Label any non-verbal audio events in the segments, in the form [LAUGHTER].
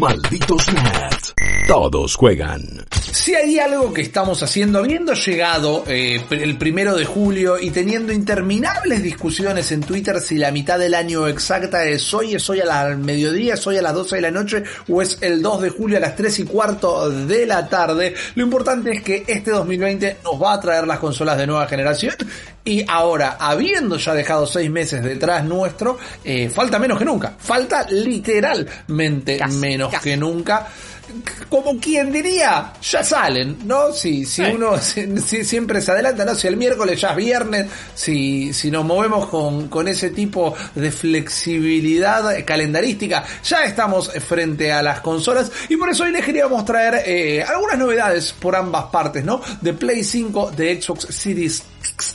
Malditos nerds. Todos juegan. Si hay algo que estamos haciendo, habiendo llegado eh, el primero de julio y teniendo interminables discusiones en Twitter si la mitad del año exacta es hoy, es hoy al mediodía, es hoy a las 12 de la noche o es el 2 de julio a las 3 y cuarto de la tarde, lo importante es que este 2020 nos va a traer las consolas de nueva generación y ahora, habiendo ya dejado seis meses detrás nuestro, eh, falta menos que nunca, falta literalmente menos que nunca como quien diría, ya salen, ¿no? Si, si uno [LAUGHS] si, siempre se adelanta, ¿no? Si el miércoles ya es viernes, si, si nos movemos con, con ese tipo de flexibilidad calendarística, ya estamos frente a las consolas y por eso hoy les queríamos traer eh, algunas novedades por ambas partes, ¿no? De Play 5, de Xbox Series X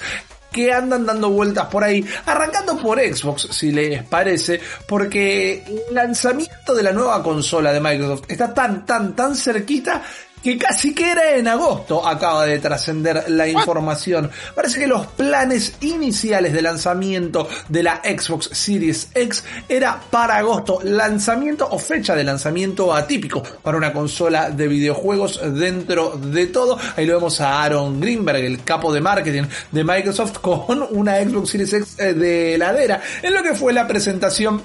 que andan dando vueltas por ahí, arrancando por Xbox, si les parece, porque el lanzamiento de la nueva consola de Microsoft está tan, tan, tan cerquita que casi que era en agosto acaba de trascender la información. Parece que los planes iniciales de lanzamiento de la Xbox Series X era para agosto, lanzamiento o fecha de lanzamiento atípico para una consola de videojuegos dentro de todo. Ahí lo vemos a Aaron Greenberg, el capo de marketing de Microsoft con una Xbox Series X eh, de heladera en lo que fue la presentación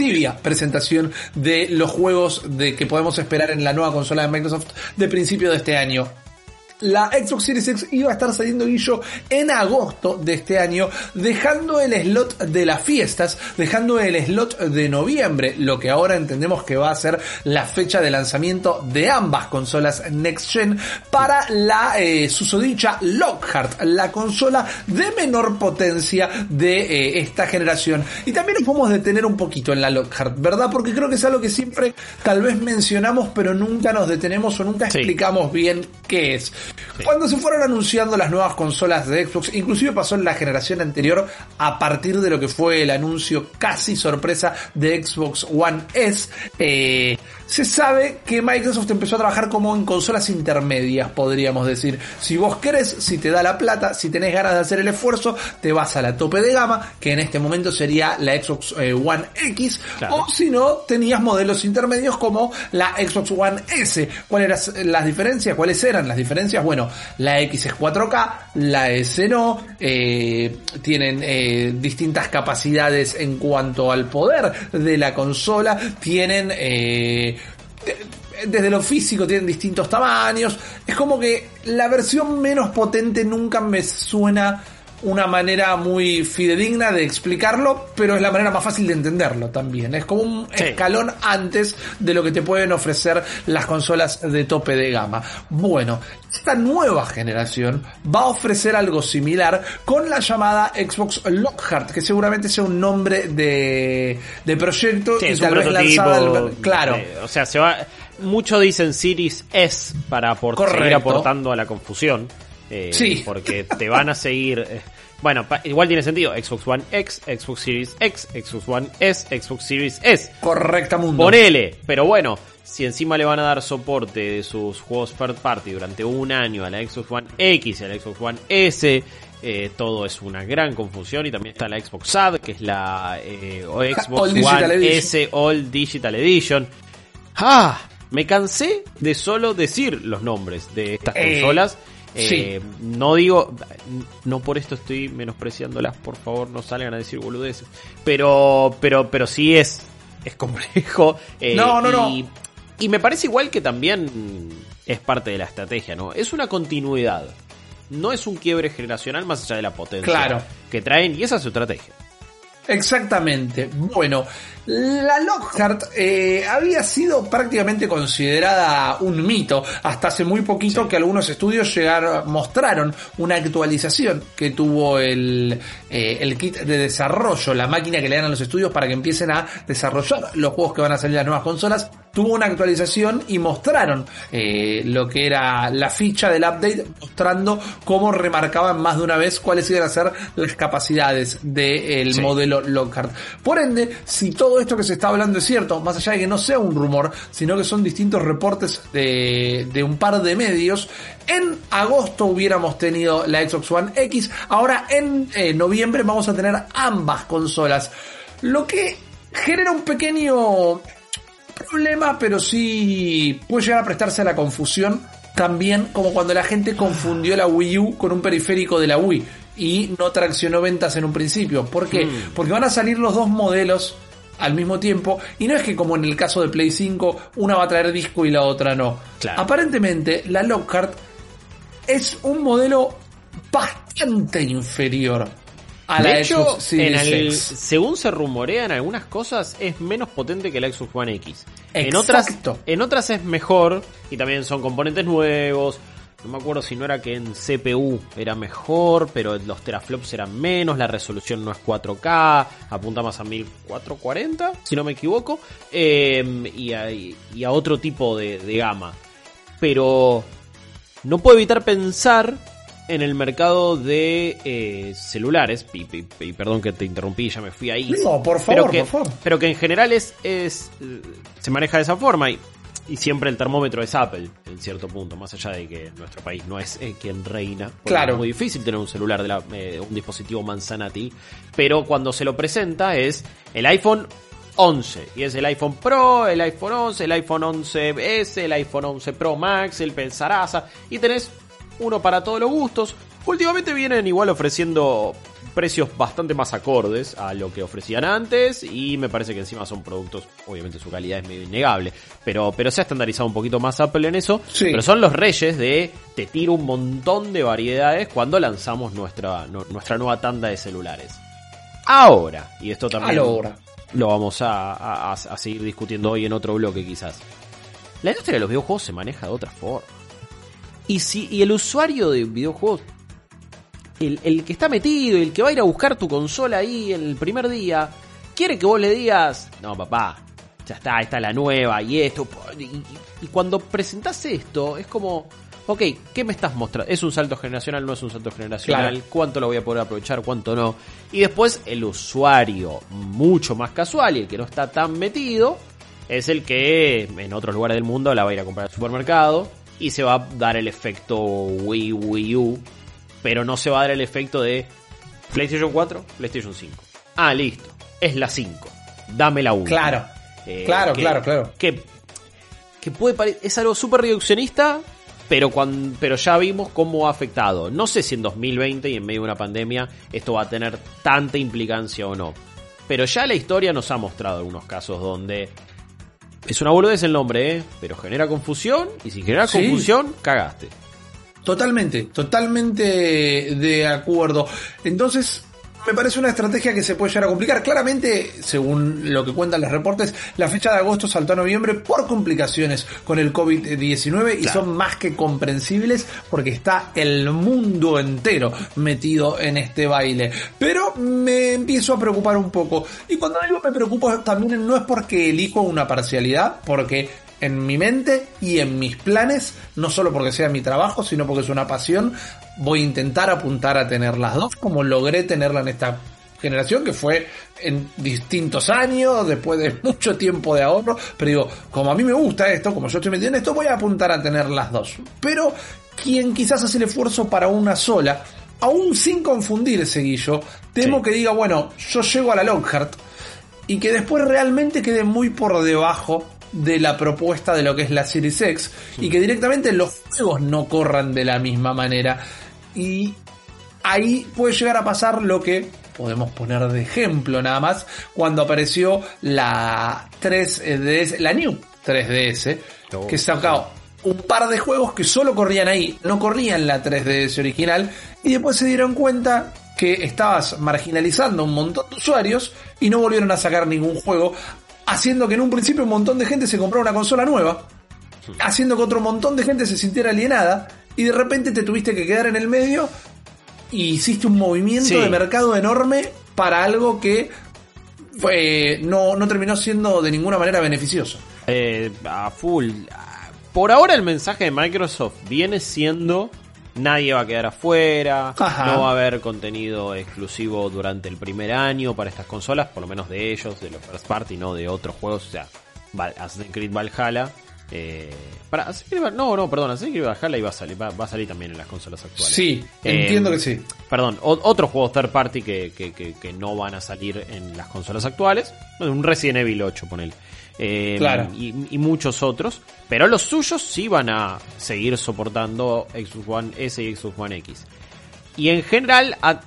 tibia presentación de los juegos de que podemos esperar en la nueva consola de Microsoft de principio de este año la Xbox Series X iba a estar saliendo guillo en agosto de este año, dejando el slot de las fiestas, dejando el slot de noviembre, lo que ahora entendemos que va a ser la fecha de lanzamiento de ambas consolas Next Gen para la eh, susodicha Lockhart, la consola de menor potencia de eh, esta generación. Y también nos podemos detener un poquito en la Lockhart, ¿verdad? Porque creo que es algo que siempre tal vez mencionamos, pero nunca nos detenemos o nunca explicamos bien qué es. Cuando se fueron anunciando las nuevas consolas de Xbox, inclusive pasó en la generación anterior a partir de lo que fue el anuncio casi sorpresa de Xbox One S, eh, se sabe que Microsoft empezó a trabajar como en consolas intermedias, podríamos decir. Si vos querés, si te da la plata, si tenés ganas de hacer el esfuerzo, te vas a la tope de gama, que en este momento sería la Xbox eh, One X, o si no, tenías modelos intermedios como la Xbox One S. ¿Cuáles eran las diferencias? ¿Cuáles eran las diferencias? Bueno, la X es 4K, la S no, eh, tienen eh, distintas capacidades en cuanto al poder de la consola, tienen desde lo físico tienen distintos tamaños. Es como que la versión menos potente nunca me suena una manera muy fidedigna de explicarlo, pero es la manera más fácil de entenderlo también. Es como un escalón antes de lo que te pueden ofrecer las consolas de tope de gama. Bueno, esta nueva generación va a ofrecer algo similar con la llamada Xbox Lockhart, que seguramente sea un nombre de, de proyecto y tal vez lanzada Claro. o sea, se va. Muchos dicen Series S para seguir aportando a la confusión. Eh, sí. [LAUGHS] Porque te van a seguir. Eh, bueno, igual tiene sentido. Xbox One X, Xbox Series X, Xbox One S, Xbox Series S. Correcta mundo. Ponele. Pero bueno, si encima le van a dar soporte de sus juegos third party durante un año a la Xbox One X y a la Xbox One S, eh, todo es una gran confusión. Y también está la Xbox SAD, que es la [LAUGHS] Xbox One S All Digital Edition. ¡Ah! Me cansé de solo decir los nombres de estas consolas. Eh, no digo, no por esto estoy menospreciándolas, por favor, no salgan a decir boludeces. Pero, pero, pero sí es, es complejo. [LAUGHS] Eh, no, no, y, no. Y me parece igual que también es parte de la estrategia, ¿no? Es una continuidad. No es un quiebre generacional más allá de la potencia claro. que traen, y esa es su estrategia. Exactamente. Bueno, la Lockhart eh, había sido prácticamente considerada un mito hasta hace muy poquito que algunos estudios llegaron, mostraron una actualización que tuvo el, eh, el kit de desarrollo, la máquina que le dan a los estudios para que empiecen a desarrollar los juegos que van a salir las nuevas consolas tuvo una actualización y mostraron eh, lo que era la ficha del update, mostrando cómo remarcaban más de una vez cuáles iban a ser las capacidades del Sí. modelo Lockhart. Por ende, si todo esto que se está hablando es cierto, más allá de que no sea un rumor, sino que son distintos reportes de, de un par de medios, en agosto hubiéramos tenido la Xbox One X, ahora en eh, noviembre vamos a tener ambas consolas. Lo que genera un pequeño problema, pero sí puede llegar a prestarse a la confusión. También como cuando la gente confundió la Wii U con un periférico de la Wii y no traccionó ventas en un principio. ¿Por qué? Hmm. Porque van a salir los dos modelos al mismo tiempo y no es que como en el caso de Play 5 una va a traer disco y la otra no. Claro. Aparentemente la Lockhart es un modelo bastante inferior a la de hecho, Xbox Series en el- X. según se rumorea en algunas cosas, es menos potente que la Xbox One X. En otras, en otras es mejor y también son componentes nuevos. No me acuerdo si no era que en CPU era mejor, pero los teraflops eran menos, la resolución no es 4K, apunta más a 1440, si no me equivoco, eh, y, a, y a otro tipo de, de gama. Pero no puedo evitar pensar en el mercado de eh, celulares, y, y- y perdón que te interrumpí, ya me fui ahí. No, por pero favor, que, por favor. Pero que en general es, es eh, se maneja de esa forma y, y siempre el termómetro es Apple, en cierto punto, más allá de que nuestro país no es eh, quien reina. Claro. Es muy difícil tener un celular, de la, eh, un dispositivo Manzanati, pero cuando se lo presenta es el iPhone 11. Y es el iPhone Pro, el iPhone 11, el iPhone 11S, el iPhone 11 Pro Max, el Pensaraza. Y tenés uno para todos los gustos. Últimamente vienen igual ofreciendo precios bastante más acordes a lo que ofrecían antes. Y me parece que encima son productos, obviamente su calidad es medio innegable. Pero, pero se ha estandarizado un poquito más Apple en eso. Sí. Pero son los reyes de te tiro un montón de variedades cuando lanzamos nuestra, nu- nuestra nueva tanda de celulares. Ahora, y esto también Ahora. lo vamos a- a seguir discutiendo hoy en otro bloque quizás. La industria de los videojuegos se maneja de otra forma. Y si y el usuario de videojuegos, el, el que está metido, el que va a ir a buscar tu consola ahí en el primer día, quiere que vos le digas, no papá, ya está, esta es la nueva y esto. Y, y- y cuando presentás esto, es como, ok, ¿qué me estás mostrando? ¿Es un salto generacional? ¿No es un salto generacional? Claro. ¿Cuánto lo voy a poder aprovechar? ¿Cuánto no? Y después el usuario mucho más casual y el que no está tan metido es el que en otros lugares del mundo la va a ir a comprar al supermercado y se va a dar el efecto Wii Wii U, pero no se va a dar el efecto de PlayStation 4, PlayStation 5. Ah, listo, es la 5. Dame la 1. Claro. Claro, claro, claro. Que, que puede es algo súper reduccionista, pero, cuan- pero ya vimos cómo ha afectado. No sé si en 2020 y en medio de una pandemia esto va a tener tanta implicancia o no. Pero ya la historia nos ha mostrado algunos casos donde es una boludez el nombre, ¿eh? pero genera confusión y si genera Sí. confusión, cagaste. Totalmente, totalmente de acuerdo. Entonces, me parece una estrategia que se puede llegar a complicar. Claramente, según lo que cuentan los reportes, la fecha de agosto saltó a noviembre por complicaciones con el COVID-19 y Claro. son más que comprensibles porque está el mundo entero metido en este baile. Pero me empiezo a preocupar un poco. Y cuando digo me preocupo también no es porque elijo una parcialidad, porque en mi mente y en mis planes, no solo porque sea mi trabajo, sino porque es una pasión, voy a intentar apuntar a tener las dos, como logré tenerla en esta generación, que fue en distintos años, después de [LAUGHS] mucho tiempo de ahorro, pero digo, como a mí me gusta esto, como yo estoy metido en esto, voy a apuntar a tener las dos. Pero quien quizás hace el esfuerzo para una sola, aún sin confundirse, Guillo, temo Sí. que diga, bueno, yo llego a la Lockhart, y que después realmente quede muy por debajo de la propuesta de lo que es la Series X y que directamente los juegos no corran de la misma manera. Y ahí puede llegar a pasar lo que podemos poner de ejemplo nada más cuando apareció la 3DS, la New 3DS Oh, que sacó un par de juegos que solo corrían ahí, no corrían la 3DS original y después se dieron cuenta que estabas marginalizando a un montón de usuarios y no volvieron a sacar ningún juego, haciendo que en un principio un montón de gente se comprara una consola nueva, haciendo que otro montón de gente se sintiera alienada y de repente te tuviste que quedar en el medio y hiciste un movimiento Sí. de mercado enorme para algo que fue, no, no terminó siendo de ninguna manera beneficioso. Eh, a full. Por ahora el mensaje de Microsoft viene siendo nadie va a quedar afuera, Ajá. no va a haber contenido exclusivo durante el primer año para estas consolas, por lo menos de ellos, de los first party, no de otros juegos, o sea, Assassin's Creed Valhalla. Eh, para Assassin's Creed no, no, perdón, Assassin's Creed Valhalla iba a salir, va, va a salir también en las consolas actuales. Sí, Eh, entiendo que sí. Perdón, o- otros juegos third party que, que, que- que no van a salir en las consolas actuales. Un Resident Evil 8, ponele. Eh, Claro. y, y muchos otros. Pero los suyos sí van a seguir soportando Xbox One S y Xbox One X. Y en general a-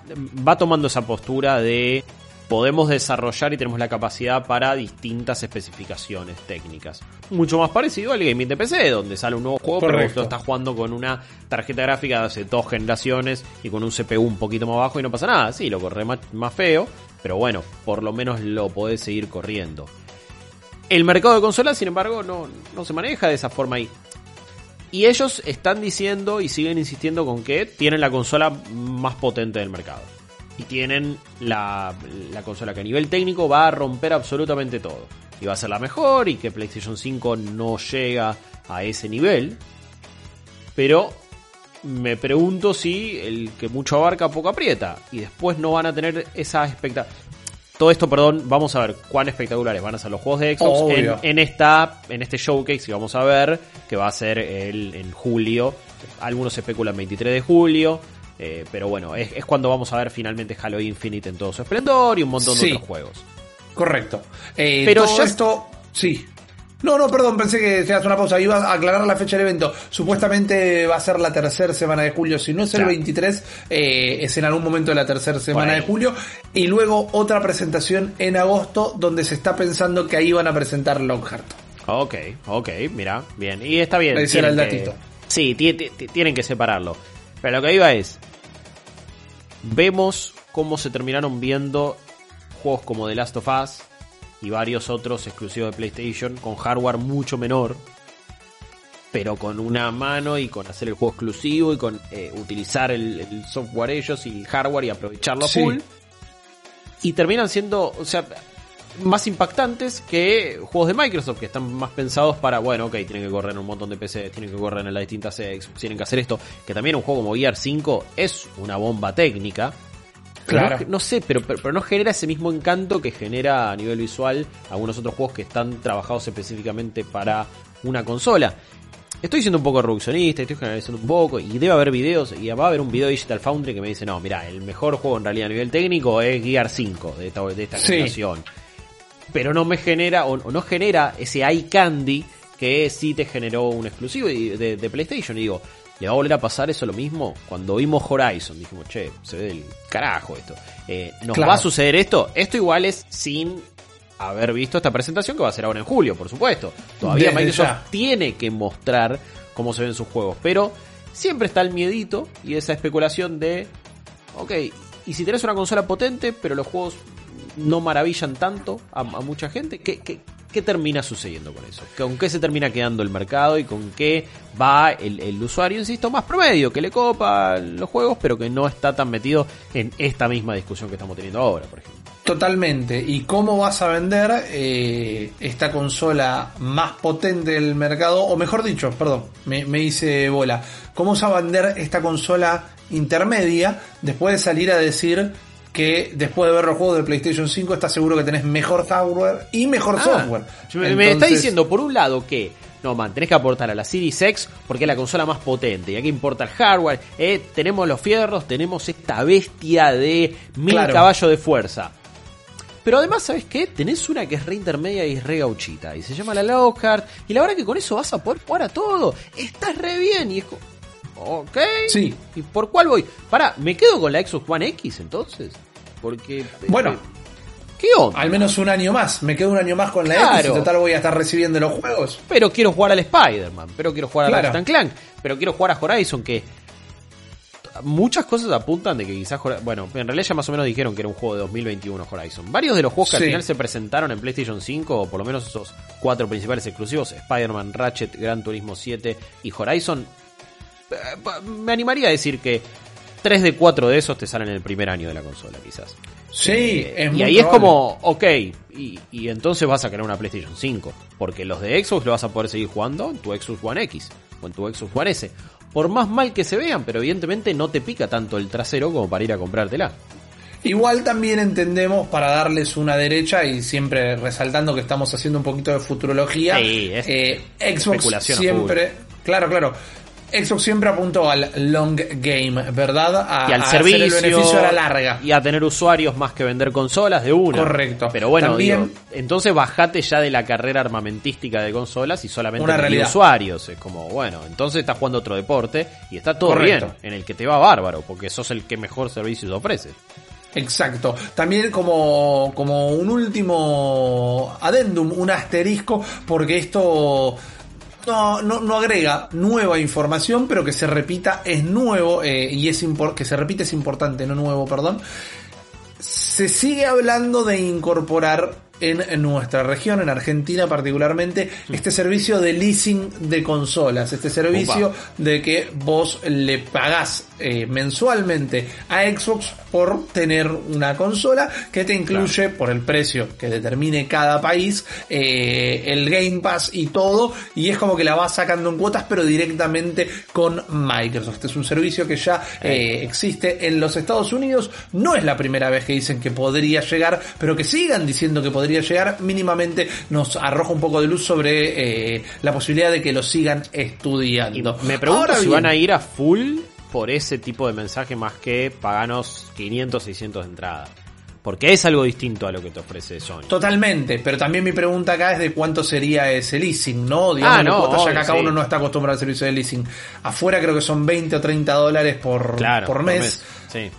va tomando esa postura de podemos desarrollar y tenemos la capacidad para distintas especificaciones técnicas. Mucho más parecido al gaming de PC, donde sale un nuevo juego, pero vos Correcto. lo estás jugando con una tarjeta gráfica de hace dos generaciones y con un CPU un poquito más bajo y no pasa nada. Sí, lo corre más, más feo, pero bueno, por lo menos lo podés seguir corriendo. El mercado de consolas, sin embargo, no, no se maneja de esa forma ahí. Y ellos están diciendo y siguen insistiendo con que tienen la consola más potente del mercado. Y tienen la, la consola que a nivel técnico va a romper absolutamente todo. Y va a ser la mejor y que PlayStation 5 no llega a ese nivel. Pero me pregunto si el que mucho abarca poco aprieta. Y después no van a tener esa expectativa. Todo esto, perdón, vamos a ver cuán espectaculares van a ser los juegos de Xbox en, esta en este showcase que vamos a ver, que va a ser el, en julio. Algunos especulan 23 de julio. eh, pero bueno, es, es cuando vamos a ver finalmente Halo Infinite en todo su esplendor y un montón Sí. de otros juegos. Correcto. Eh, Pero todo ya- esto, sí. No, no, perdón, pensé que hacías una pausa. Iba a aclarar la fecha del evento. Supuestamente va a ser la tercera semana de julio. Si no es el Claro. 23, eh, es en algún momento de la tercera semana de julio. Y luego otra presentación en agosto, donde se está pensando que ahí van a presentar Lockhart. Ok, ok, mira, bien. Y está bien. El tienen que- datito. sí, ti- ti- ti- tienen que separarlo. Pero lo que iba es. Vemos cómo se terminaron viendo juegos como The Last of Us y varios otros exclusivos de PlayStation con hardware mucho menor. Pero con una mano y con hacer el juego exclusivo y con eh, utilizar el, el software ellos y el hardware y aprovecharlo a Sí. full. Y terminan siendo, o sea, más impactantes que juegos de Microsoft, que están más pensados para, bueno, ok, tienen que correr en un montón de PC, tienen que correr en las distintas Xbox, tienen que hacer esto, que también un juego como VR 5 es una bomba técnica. Claro. No, no sé, pero, pero, pero no genera ese mismo encanto que genera a nivel visual algunos otros juegos que están trabajados específicamente para una consola. Estoy siendo un poco reduccionista, estoy generalizando un poco, y debe haber videos, y va a haber un video de Digital Foundry que me dice, no, mira, el mejor juego en realidad a nivel técnico es Gear 5 de esta, de esta Sí. generación. Pero no me genera, o, o no genera ese eye candy que sí te generó un exclusivo de, de- de PlayStation. Y digo, ¿le va a volver a pasar eso lo mismo? Cuando vimos Horizon, dijimos, che, se ve del carajo esto. Eh, ¿Nos Claro. va a suceder esto? Esto igual es sin haber visto esta presentación que va a ser ahora en julio, por supuesto. Todavía Desde Microsoft ya. tiene que mostrar cómo se ven sus juegos, pero siempre está el miedito y esa especulación de, ok, y si tenés una consola potente, pero los juegos no maravillan tanto a, a mucha gente, ¿qué, qué, qué termina sucediendo con eso? ¿Con qué se termina quedando el mercado y con qué va el, usuario, insisto, más promedio, que le copa los juegos, pero que no está tan metido en esta misma discusión que estamos teniendo ahora, por ejemplo? Totalmente. ¿Y cómo vas a vender eh, esta consola más potente del mercado? O mejor dicho, perdón, me, me hice bola. ¿Cómo vas a vender esta consola intermedia después de salir a decir que después de ver los juegos de PlayStation 5 estás seguro que tenés mejor hardware y mejor Ah, software? me, me está diciendo, por un lado, que no, man, tenés que aportar a la Series X porque es la consola más potente. Y aquí importa el hardware. eh, tenemos los fierros, tenemos esta bestia de mil Claro. caballos de fuerza. Pero además, ¿sabes qué? Tenés una que es re intermedia y es re gauchita. Y se llama la Lockhart. Y la verdad que con eso vas a poder jugar a todo. Estás re bien. Y es Ok. Sí. ¿Y por cuál voy? Pará, ¿me quedo con la Xbox One X entonces? Porque. eh, Bueno. ¿Qué onda? Al menos un año más. Me quedo un año más con la X Claro. total voy a estar recibiendo los juegos. pero quiero jugar al Spider-Man, pero quiero jugar Claro. a and Clank, pero quiero jugar a Horizon que muchas cosas apuntan de que quizás, bueno, en realidad ya más o menos dijeron que era un juego de 2021 Horizon. Varios de los juegos que al final se presentaron en PlayStation 5, o por lo menos esos cuatro principales exclusivos, Spider-Man, Ratchet, Gran Turismo 7 y Horizon, me animaría a decir que 3 de 4 de esos te salen en el primer año de la consola, quizás. Sí, eh, y ahí es como, ok, y, y, entonces vas a querer una PlayStation 5, porque los de Xbox lo vas a poder seguir jugando en tu Xbox One X o en tu Xbox One S por más mal que se vean, pero evidentemente no te pica tanto el trasero como para ir a comprártela. Igual también entendemos para darles una derecha y siempre resaltando que estamos haciendo un poquito de futurología. Sí, es eh, Xbox siempre, claro, claro. Xbox siempre apuntó al long game, ¿verdad? A, y al servicio. el beneficio a la larga. Y a tener usuarios más que vender consolas de una. Correcto. Pero bueno, entonces bajate ya de la carrera armamentística de consolas y solamente de usuarios. Es como, bueno, entonces estás jugando otro deporte y está todo bien, en el que te va bárbaro, porque sos el que mejor servicio ofrece. Exacto. También como, como un último adendum, un asterisco, porque esto no, no, no, agrega nueva información, pero que se repita es nuevo eh, y es que se repite es importante, no nuevo, perdón. Se sigue hablando de incorporar en nuestra región, en Argentina particularmente, este servicio de leasing de consolas, este servicio de que vos le pagás eh, mensualmente a Xbox por tener una consola que te incluye por el precio que determine cada país eh, el Game Pass y todo y es como que la vas sacando en cuotas pero directamente con Microsoft. Este es un servicio que ya eh, existe en los Estados Unidos. No es la primera vez que dicen que podría llegar, pero que sigan diciendo que podría llegar mínimamente nos arroja un poco de luz sobre la posibilidad de que lo sigan estudiando. me pregunto si van a ir a full por ese tipo de mensaje más que paganos 500, 600 de entrada. Porque es algo distinto a lo que te ofrece Sony. Totalmente, pero también mi pregunta acá es de cuánto sería ese leasing, ¿no? Digamos, ah, no, ya que acá uno no está acostumbrado al servicio de leasing. Afuera creo que son 20 o 30 dólares por, por mes. Sí.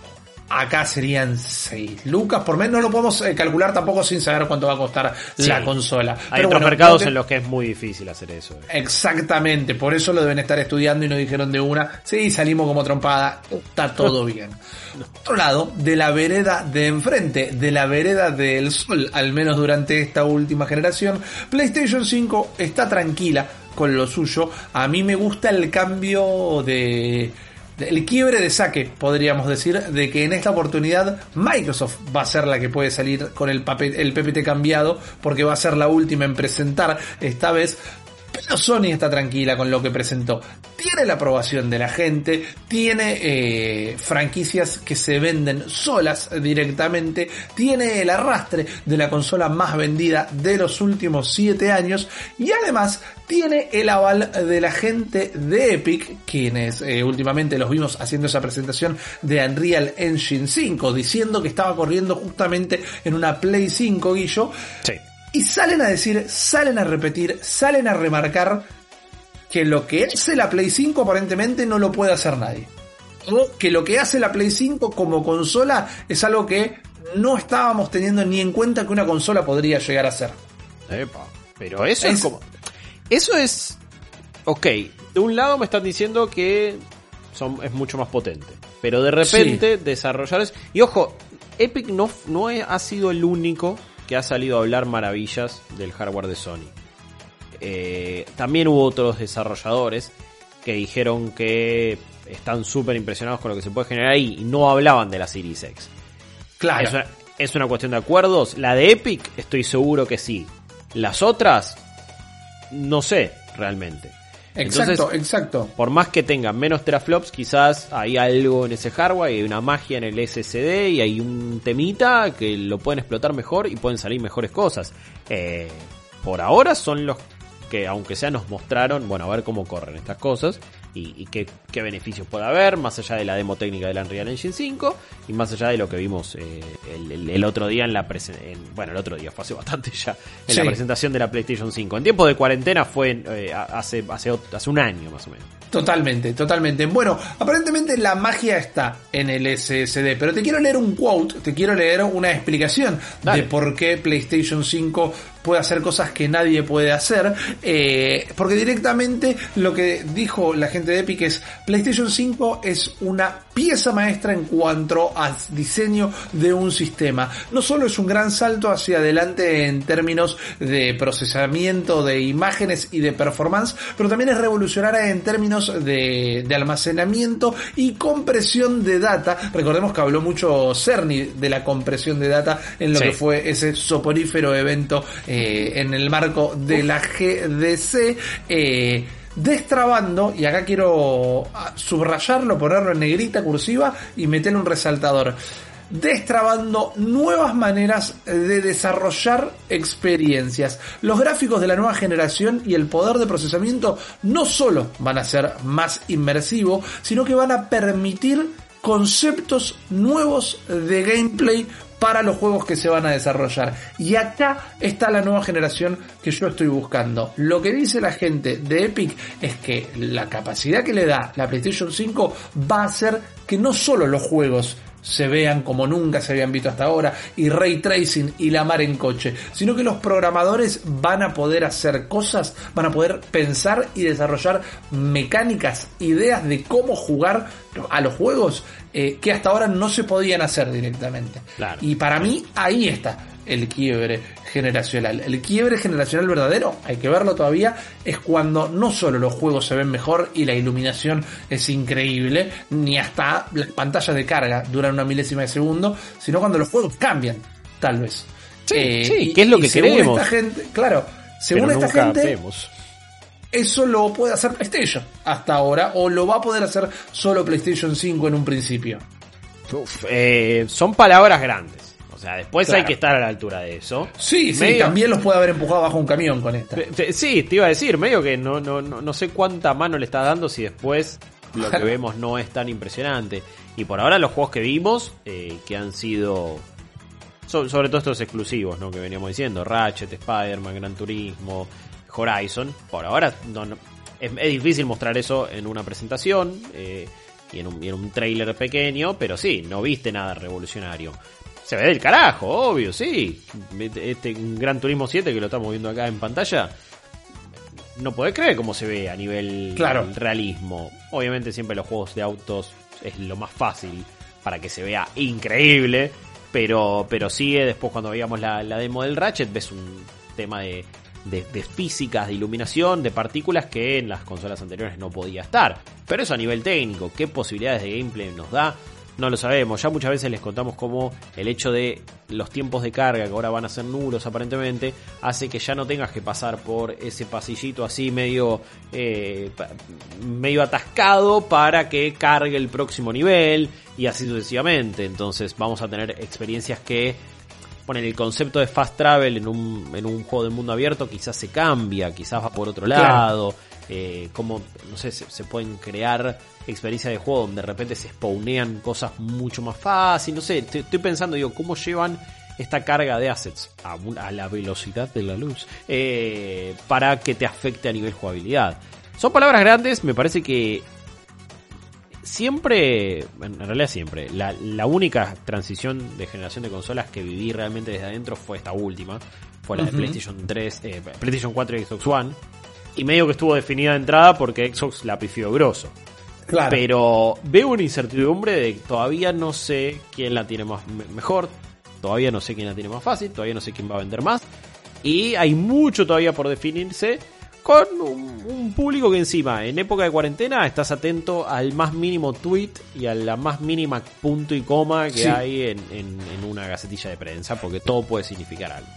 Acá serían 6 lucas por mes. No lo podemos eh, calcular tampoco sin saber cuánto va a costar la consola. Hay otros mercados en los que es muy difícil hacer eso. Eh. Exactamente, por eso lo deben estar estudiando y nos dijeron de una. Sí, salimos como trompada. Está todo [LAUGHS] bien. Otro lado, de la vereda de enfrente, de la vereda del sol, al menos durante esta última generación, PlayStation 5 está tranquila con lo suyo. A mí me gusta el cambio de el quiebre de saque, podríamos decir, de que en esta oportunidad Microsoft va a ser la que puede salir con el, papel, el PPT cambiado, porque va a ser la última en presentar esta vez pero Sony está tranquila con lo que presentó. Tiene la aprobación de la gente, tiene eh, franquicias que se venden solas directamente, tiene el arrastre de la consola más vendida de los últimos 7 años y además tiene el aval de la gente de Epic, quienes eh, últimamente los vimos haciendo esa presentación de Unreal Engine 5, diciendo que estaba corriendo justamente en una Play 5, Guillo. Sí y salen a decir, salen a repetir, salen a remarcar que lo que hace la Play 5 aparentemente no lo puede hacer nadie. O que lo que hace la Play 5 como consola es algo que no estábamos teniendo ni en cuenta que una consola podría llegar a ser. pero eso es, como... Eso es... Ok, de un lado me están diciendo que son, es mucho más potente. Pero de repente desarrollar... Y ojo, Epic no, no ha sido el único que ha salido a hablar maravillas del hardware de Sony. Eh, también hubo otros desarrolladores que dijeron que están súper impresionados con lo que se puede generar ahí y no hablaban de la Series X. Claro. Es una, es una cuestión de acuerdos. La de Epic estoy seguro que sí. Las otras, no sé realmente. Exacto, exacto. Por más que tengan menos teraflops, quizás hay algo en ese hardware, hay una magia en el SSD y hay un temita que lo pueden explotar mejor y pueden salir mejores cosas. Eh, por ahora son los que, aunque sea, nos mostraron, bueno, a ver cómo corren estas cosas y, qué, beneficios puede haber, más allá de la demo técnica del Unreal Engine 5 y más allá de lo que vimos eh, el, otro día en la presentación, bueno, el otro día fue hace bastante ya, en la presentación de la PlayStation 5. En tiempo de cuarentena fue eh, hace, hace, hace un año más o menos. Totalmente, totalmente. Bueno, aparentemente la magia está en el SSD, pero te quiero leer un quote, te quiero leer una explicación de por qué PlayStation 5 puede hacer cosas que nadie puede hacer. Eh, porque directamente lo que dijo la gente de Epic es PlayStation 5 es una pieza maestra en cuanto a diseño de un sistema. No solo es un gran salto hacia adelante en términos de procesamiento de imágenes y de performance, pero también es revolucionaria en términos de, de almacenamiento y compresión de data. Recordemos que habló mucho Cerny de la compresión de data en lo Sí. que fue ese soporífero evento eh, en el marco de la GDC. eh, destrabando, y acá quiero ah, subrayarlo, ponerlo en negrita cursiva y meterle un resaltador. Destrabando nuevas maneras de desarrollar experiencias. Los gráficos de la nueva generación y el poder de procesamiento no solo van a ser más inmersivos, sino que van a permitir conceptos nuevos de gameplay para los juegos que se van a desarrollar. Y acá está la nueva generación que yo estoy buscando. Lo que dice la gente de Epic es que la capacidad que le da la PlayStation 5 va a hacer que no solo los juegos se vean como nunca se habían visto hasta ahora y ray tracing y la mar en coche, sino que los programadores van a poder hacer cosas, van a poder pensar y desarrollar mecánicas, ideas de cómo jugar a los juegos eh, que hasta ahora no se podían hacer directamente. Claro. Y para mí ahí está el quiebre generacional. El quiebre generacional verdadero, hay que verlo todavía, es cuando no solo los juegos se ven mejor y la iluminación es increíble, ni hasta las pantallas de carga duran una milésima de segundo, sino cuando los juegos cambian, tal vez. Eh, Sí, sí, que es lo que según queremos. Esta gente, claro, según Pero esta gente, vemos. eso lo puede hacer PlayStation hasta ahora, o lo va a poder hacer solo PlayStation 5 en un principio. Uf, eh, son palabras grandes. Sea, después Claro. hay que estar a la altura de eso. Sí, sí, también los puede haber empujado bajo un camión con esta. Sí, te iba a decir, medio que no, no, no, no sé cuánta mano le está dando si después lo que [LAUGHS] vemos no es tan impresionante. Y por ahora los juegos que vimos, eh, que han sido, so- sobre todo estos exclusivos, ¿no? Que veníamos diciendo, Ratchet, Spider-Man, Gran Turismo, Horizon, por ahora no- no- es, es difícil mostrar eso en una presentación eh, y en un, y en un trailer pequeño, pero sí, no viste nada revolucionario. Se ve del carajo, obvio, sí. Este Gran Turismo 7 que lo estamos viendo acá en pantalla, no podés creer cómo se ve a nivel Claro. realismo. Obviamente siempre los juegos de autos es lo más fácil para que se vea increíble, pero, pero sigue después cuando veíamos la, la demo del Ratchet ves un tema de, de, de físicas, de iluminación, de partículas que en las consolas anteriores no podía estar. Pero eso a nivel técnico, ¿qué posibilidades de gameplay nos da? No lo sabemos, ya muchas veces les contamos cómo el hecho de los tiempos de carga, que ahora van a ser nulos aparentemente, hace que ya no tengas que pasar por ese pasillito así medio, eh, medio atascado para que cargue el próximo nivel y así sucesivamente. Entonces vamos a tener experiencias que ponen el concepto de fast travel en un, en un juego de mundo abierto quizás se cambia, quizás va por otro Claro. lado, eh, como, no sé, se, se pueden crear experiencias de juego donde de repente se spawnean cosas mucho más fácil, no sé, estoy pensando, digo, ¿cómo llevan esta carga de assets a, la velocidad de la luz eh, para que te afecte a nivel jugabilidad? Son palabras grandes, me parece que siempre, en realidad siempre, la, la única transición de generación de consolas que viví realmente desde adentro fue esta última, fue la de. PlayStation 3, eh, PlayStation 4 y Xbox One, y medio que estuvo definida de entrada porque Xbox la pifió grosso. Claro. Pero veo una incertidumbre de que todavía no sé quién la tiene más me- mejor, todavía no sé quién la tiene más fácil, todavía no sé quién va a vender más. Y hay mucho todavía por definirse con un, un público que encima, en época de cuarentena, estás atento al más mínimo tweet y a la más mínima punto y coma que Sí. hay en, en- en una gacetilla de prensa, porque todo puede significar algo.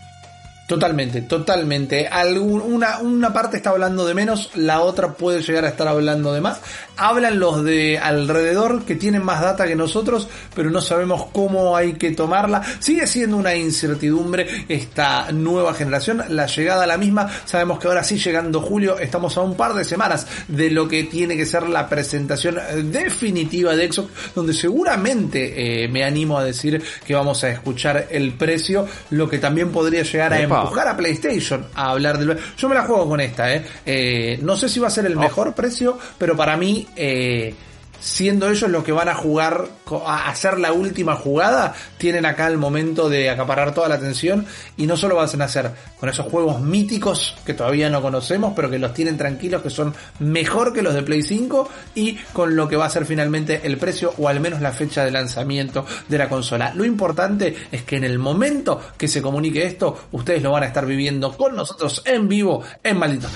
Totalmente, totalmente. Algún- una, parte está hablando de menos, la otra puede llegar a estar hablando de más. Hablan los de alrededor que tienen más data que nosotros, pero no sabemos cómo hay que tomarla. Sigue siendo una incertidumbre esta nueva generación, la llegada a la misma. Sabemos que ahora sí, llegando julio, estamos a un par de semanas de lo que tiene que ser la presentación definitiva de Xbox, donde seguramente eh, me animo a decir que vamos a escuchar el precio, lo que también podría llegar a. empujar a PlayStation a hablar del... Yo me la juego con esta, ¿eh? Eh, no sé si va a ser el mejor precio, pero para mí... eh, siendo ellos los que van a jugar, a hacer la última jugada, tienen acá el momento de acaparar toda la atención y no solo van a hacer con esos juegos míticos que todavía no conocemos, pero que los tienen tranquilos, que son mejor que los de Play 5 y con lo que va a ser finalmente el precio o al menos la fecha de lanzamiento de la consola. Lo importante es que en el momento que se comunique esto, ustedes lo van a estar viviendo con nosotros en vivo en Maldito